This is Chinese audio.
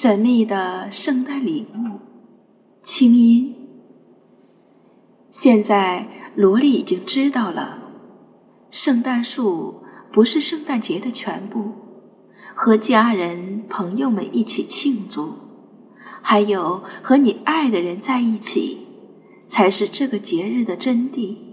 神秘的圣诞礼物清音。现在萝莉已经知道了圣诞树不是圣诞节的全部和家人朋友们一起庆祝还有和你爱的人在一起才是这个节日的真谛。